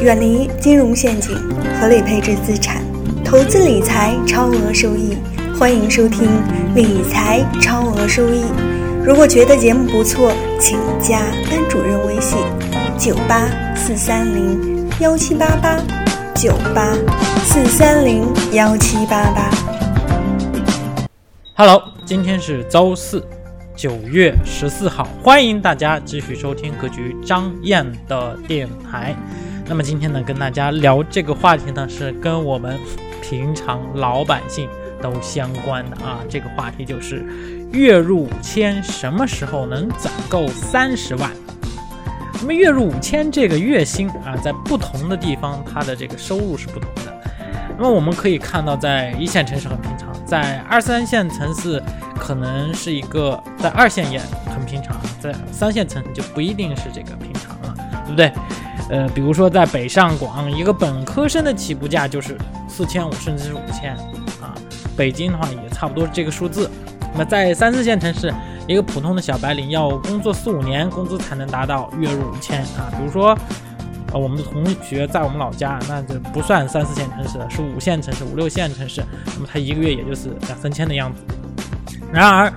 远离金融陷阱，合理配置资产，投资理财超额收益。欢迎收听理财超额收益。如果觉得节目不错，请加班主任微信：九八四三零幺七八八，九八四三零幺七八八。Hello，今天是周四，九月十四号，欢迎大家继续收听格局张燕的电台。那么今天呢，跟大家聊这个话题呢，是跟我们平常老百姓都相关的啊。这个话题就是月入五千，什么时候能攒够三十万？那么月入五千这个月薪啊，在不同的地方，它的这个收入是不同的。那么我们可以看到，在一线城市很平常，在二三线城市可能是一个，在二线也很平常，在三线城市就不一定是这个平常了，对不对？呃，比如说在北上广，一个本科生的起步价就是四千五，甚至是五千啊。北京的话也差不多这个数字。那么在三四线城市，一个普通的小白领要工作四五年，工资才能达到月入五千啊。比如说，呃，我们的同学在我们老家，那就不算三四线城市，是五线城市、五六线城市，那么他一个月也就是两三千的样子。然而，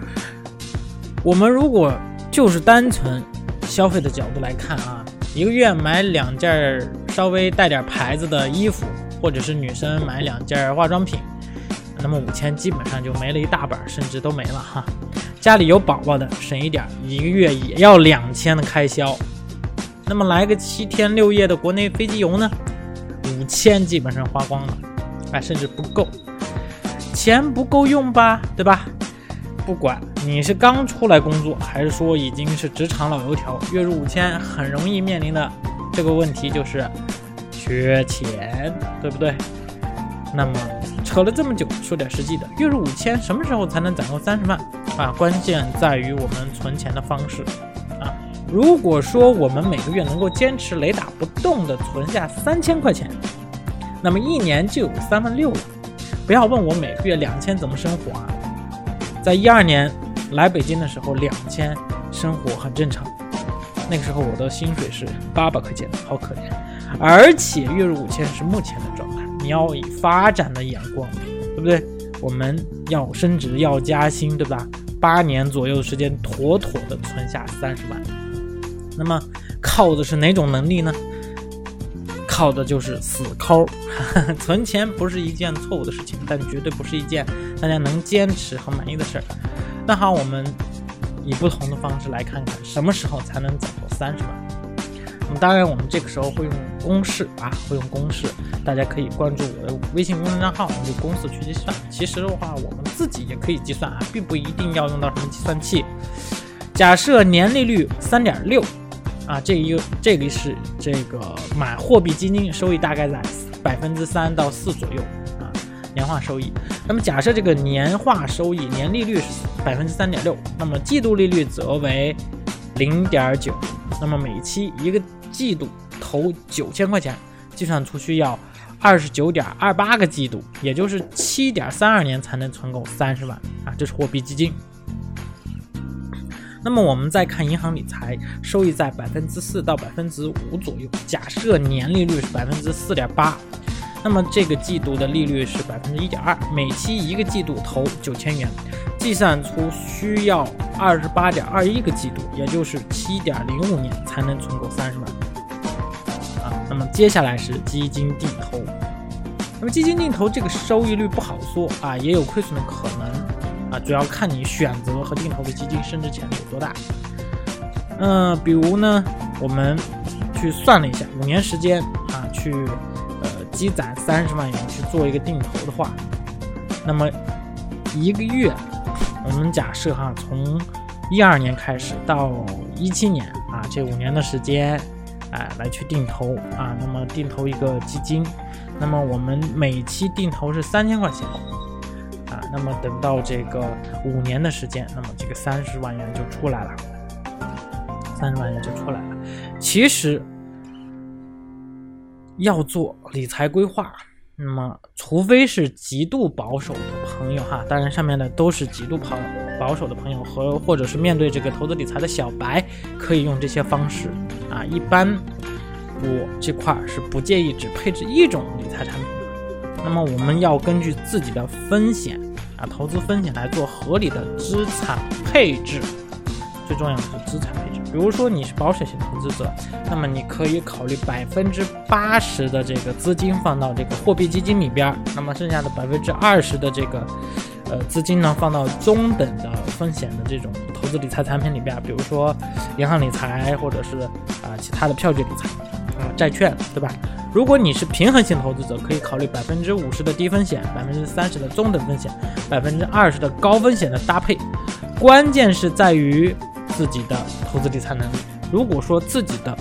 我们如果就是单纯消费的角度来看啊。一个月买两件稍微带点牌子的衣服，或者是女生买两件化妆品，那么五千基本上就没了一大半，甚至都没了哈。家里有宝宝的省一点，一个月也要两千的开销。那么来个七天六夜的国内飞机游呢？五千基本上花光了，哎，甚至不够，钱不够用吧，对吧？不管你是刚出来工作，还是说已经是职场老油条，月入五千很容易面临的这个问题就是缺钱，对不对？那么扯了这么久，说点实际的，月入五千什么时候才能攒够三十万啊？关键在于我们存钱的方式啊。如果说我们每个月能够坚持雷打不动的存下三千块钱，那么一年就有三万六了。不要问我每个月两千怎么生活啊？在一二年来北京的时候，两千生活很正常。那个时候我的薪水是八百块钱，好可怜。而且月入五千是目前的状态。你要以发展的眼光，对不对？我们要升职，要加薪，对吧？八年左右的时间，妥妥的存下三十万。那么靠的是哪种能力呢？靠的就是死抠。存钱不是一件错误的事情，但绝对不是一件大家能坚持和满意的事儿。那好，我们以不同的方式来看看，什么时候才能攒够三十万？那么当然，我们这个时候会用公式啊，会用公式。大家可以关注我的微信公众账号，用公式去计算。其实的话，我们自己也可以计算啊，并不一定要用到什么计算器。假设年利率三点六。啊，这一个这里是这个买货币基金收益大概在百分之三到四左右啊，年化收益。那么假设这个年化收益年利率是百分之三点六，那么季度利率则为零点九，那么每期一个季度投九千块钱，计算出需要二十九点二八个季度，也就是七点三二年才能存够三十万啊，这是货币基金。那么我们再看银行理财，收益在百分之四到百分之五左右。假设年利率是百分之四点八，那么这个季度的利率是百分之一点二，每期一个季度投九千元，计算出需要二十八点二一个季度，也就是七点零五年才能存够三十万。啊，那么接下来是基金定投，那么基金定投这个收益率不好说啊，也有亏损的可能。啊，主要看你选择和定投的基金升值潜力有多大。嗯，比如呢，我们去算了一下，五年时间啊，去呃积攒三十万元去做一个定投的话，那么一个月，我们假设哈，从一二年开始到一七年啊，这五年的时间，哎，来去定投啊，那么定投一个基金，那么我们每期定投是三千块钱。那么等到这个五年的时间，那么这个三十万元就出来了，三十万元就出来了。其实要做理财规划，那么除非是极度保守的朋友哈，当然上面的都是极度保保守的朋友和或者是面对这个投资理财的小白，可以用这些方式啊。一般我这块是不建议只配置一种理财产品。那么我们要根据自己的风险投资风险来做合理的资产配置。最重要的是资产配置。比如说你是保守型投资者，那么你可以考虑百分之八十的这个资金放到这个货币基金里边，那么剩下的百分之二十的这个呃资金呢放到中等的风险的这种投资理财产品里边，比如说银行理财或者是啊其他的票据理财啊债券，对吧？如果你是平衡型投资者，可以考虑百分之五十的低风险，百分之三十的中等风险，百分之二十的高风险的搭配。关键是在于自己的投资理财能力。如果说自己的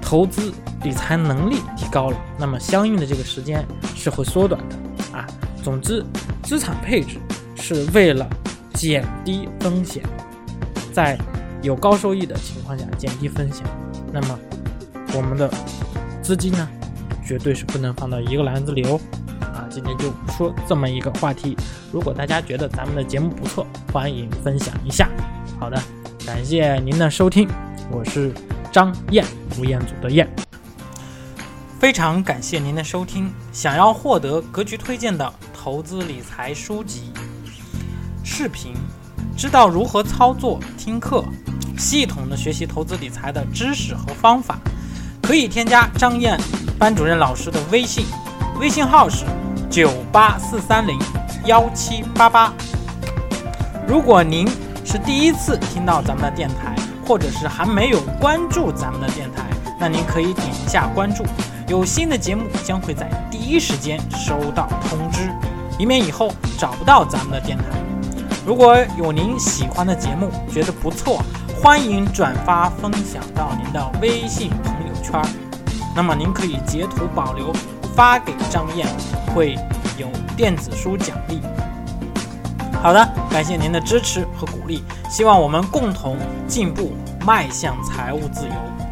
投资理财能力提高了，那么相应的这个时间是会缩短的啊。总之，资产配置是为了减低风险，在有高收益的情况下减低风险。那么我们的资金呢？绝对是不能放到一个篮子里哦！啊，今天就说这么一个话题。如果大家觉得咱们的节目不错，欢迎分享一下。好的，感谢您的收听，我是张燕，吴彦祖的燕。非常感谢您的收听。想要获得格局推荐的投资理财书籍、视频，知道如何操作、听课，系统的学习投资理财的知识和方法，可以添加张燕。班主任老师的微信，微信号是九八四三零幺七八八。如果您是第一次听到咱们的电台，或者是还没有关注咱们的电台，那您可以点一下关注，有新的节目将会在第一时间收到通知，以免以后找不到咱们的电台。如果有您喜欢的节目，觉得不错，欢迎转发分享到您的微信圈。那么您可以截图保留，发给张燕，会有电子书奖励。好的，感谢您的支持和鼓励，希望我们共同进步，迈向财务自由。